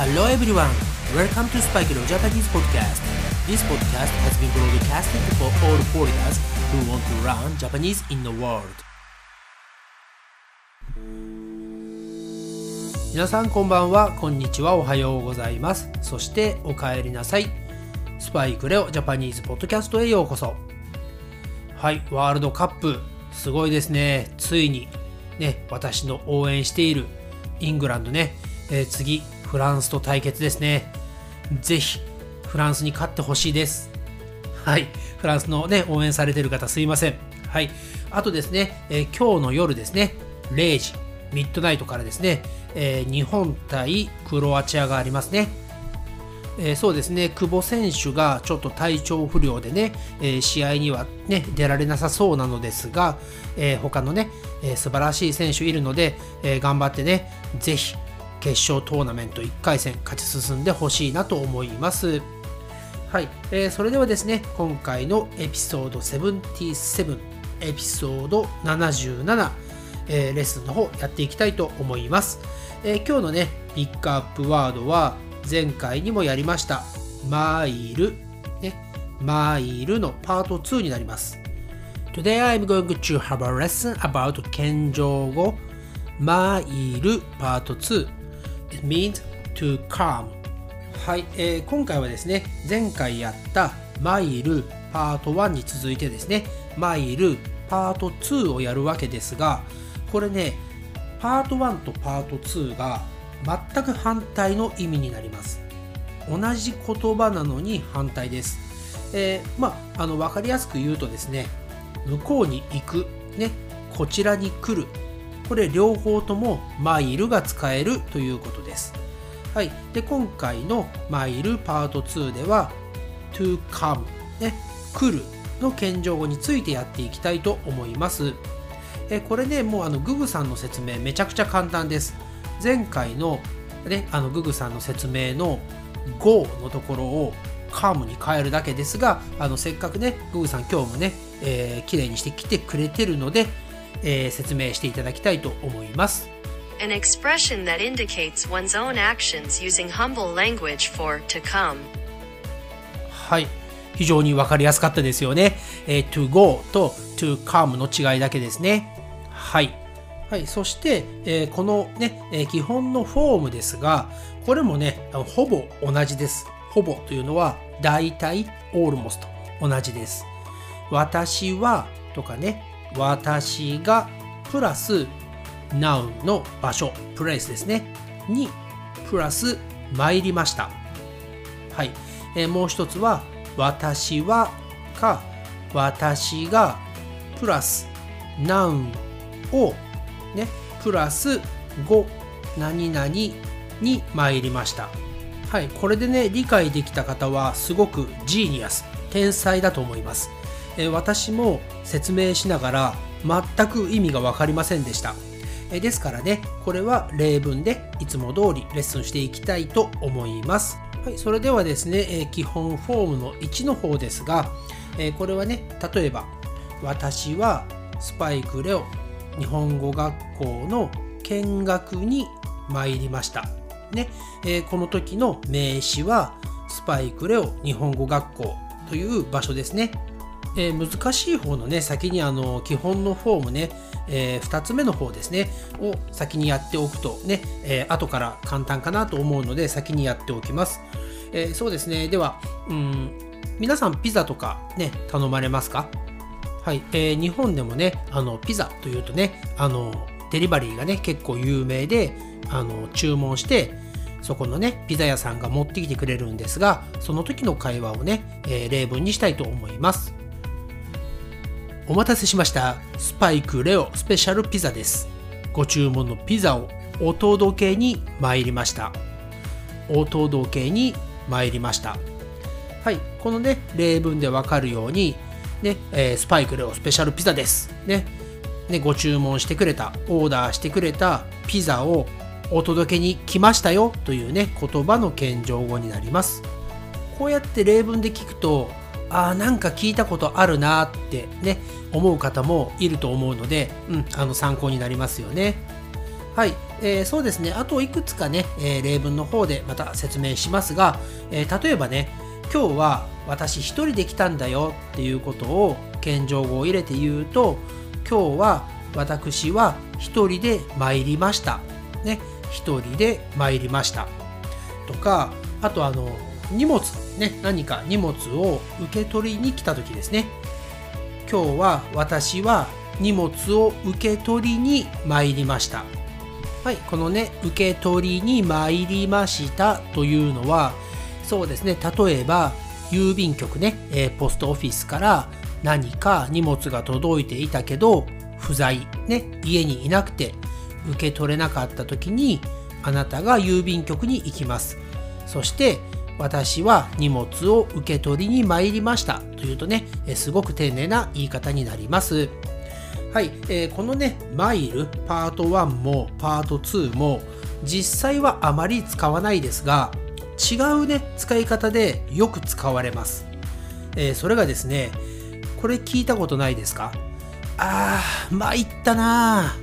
Hello everyone, welcome to Spike Leo Japanese podcast. This podcast has been broadcasted for all foreigners who want to learn Japanese in the world. 皆さんこんばんは、こんにちは、おはようございます。そしてお帰りなさい。スパイクレオジャパニーズポッドキャストへようこそ。はい、ワールドカップ、すごいですね。ついに、ね、私の応援しているイングランドね、えー次、フランスと対決ですね。ぜひ、フランスに勝ってほしいです。はい、フランスのね、応援されてる方すいません。はい、あとですね、えー今日の夜ですね、0時、ミッドナイトからですね、えー日本対クロアチアがありますね。えーそうですね、久保選手がちょっと体調不良でね、え試合には、ね、出られなさそうなのですが、えー他のね、えー素晴らしい選手いるので、え頑張ってね、ぜひ決勝トーナメント1回戦勝ち進んでほしいなと思います。はい、えーそれではですね、今回のエピソード77、エピソード77、えーレッスンの方やっていきたいと思います。えー今日のね、ピックアップワードは前回にもやりました、マイル、ね、マイルのパート2になります。Today I'm going to have a lesson about 謙譲語マイルパート2 It means to calm. はい、えー今回はですね前回やったマイルパート1に続いてですねマイルパート2をやるわけですがこれねパート1とパート2が全く反対の意味になります。同じ言葉なのに反対です、えーまああの分かりやすく言うとですね向こうに行くねこちらに来るこれ両方ともマイルが使えるということです。はい、で今回のマイルパート2では to come ね。来るの謙譲語についてやっていきたいと思います。えこれねもうあのググさんの説明めちゃくちゃ簡単です。前回のねあのググさんの説明の go のところを come に変えるだけですがあのせっかくねググさん今日もね、えー、綺麗にしてきてくれてるので、えー説明していただきたいと思います An expression that indicates one's own actions using humble language for to come. はい。非常に分かりやすかったですよね。えー to go と to come の違いだけですね。はい。はい。そして、えーこのね、えー基本のフォームですが、これもね、ほぼ同じです。ほぼというのは、大体、almost 同じです。私はとかね、私がプラス noun の場所、プレイスですね。に、プラス参りました。はい。えーもう一つは、私はか、私が、プラス、ナウンを、ね、プラス5、何々に参りました。はい。これでね、理解できた方は、すごくジーニアス、天才だと思います。え私も説明しながら、全く意味がわかりませんでした。えですからね、これは例文でいつも通りレッスンしていきたいと思います。はい、それではですね、え基本フォームの1の方ですが、えこれはね、例えば、私はスパイクレオ日本語学校の見学に参りました。ね、えーこの時の名詞はスパイクレオ日本語学校という場所ですね。えー難しい方のね先にあの基本のフォームね、え2つ目の方ですねを先にやっておくとね、えー後から簡単かなと思うので先にやっておきます、えーそうですね。ではうん皆さんピザとかね頼まれますか？はい、えー日本でもねあのピザというとねあのデリバリーがね結構有名であの注文してそこのねピザ屋さんが持ってきてくれるんですがその時の会話をね、えー例文にしたいと思います。お待たせしましたスパイクレオスペシャルピザですご注文のピザをお届けに参りましたお届けに参りましたはい、このね、例文でわかるように、ね、えースパイクレオスペシャルピザです。ね、ね、ご注文してくれた、オーダーしてくれたピザをお届けに来ましたよというね、言葉の謙譲語になります。こうやって例文で聞くと、あなんか聞いたことあるなってね、思う方もいると思うので、うん、あの参考になりますよね。はい、えー、そうですね、あといくつかね、えー、例文の方でまた説明しますが、えー、例えばね、今日は私一人で来たんだよっていうことを謙譲語を入れて言うと、今日は私は一人で参りました。ね、一人で参りました。とか、あとあの、荷物、ね、何か荷物を受け取りに来た時ですね。今日は私は荷物を受け取りに参りました。はい、このね、受け取りに参りましたというのは、そうですね、例えば、郵便局ね、えー、ポストオフィスから何か荷物が届いていたけど、不在、ね、家にいなくて受け取れなかった時に、あなたが郵便局に行きます。そして、私は荷物を受け取りに参りましたというとね、すごく丁寧な言い方になります。はい、えー、このね、マイル、パート1もパート2も、実際はあまり使わないですが、違うね、使い方でよく使われます。えー、それがですね、これ聞いたことないですか？あー、参ったな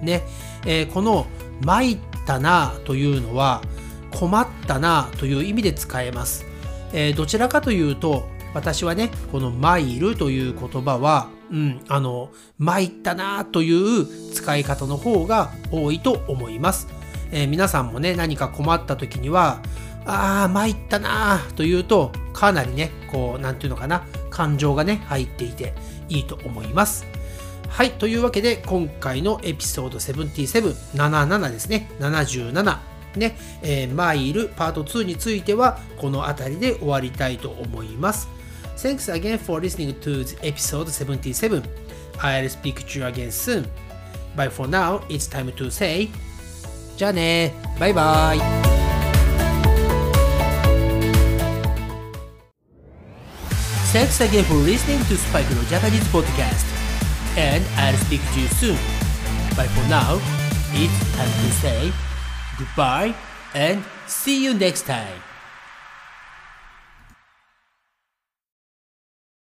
ー。ね、えー、この参ったなというのは、困ったなという意味で使えます。えー、どちらかというと、私はね、このマイルという言葉は、うん、あの、参ったなという使い方の方が多いと思います。えー、皆さんもね、何か困った時には、ああ、参ったなというと、かなりね、こう、なんていうのかな、感情がね、入っていていいと思います。はい、というわけで、今回のエピソード77、77ですね、77、ね、えー、マイルパート2については、この辺りで終わりたいと思います。Thanks again for listening to episode 77. I'll speak to you again soon. But for now, it's time to say じゃあねバイバイ Thanks again for listening to Spike no Japanese podcast. And I'll speak to you soon. But for now, it's time to say goodbye and see you next time.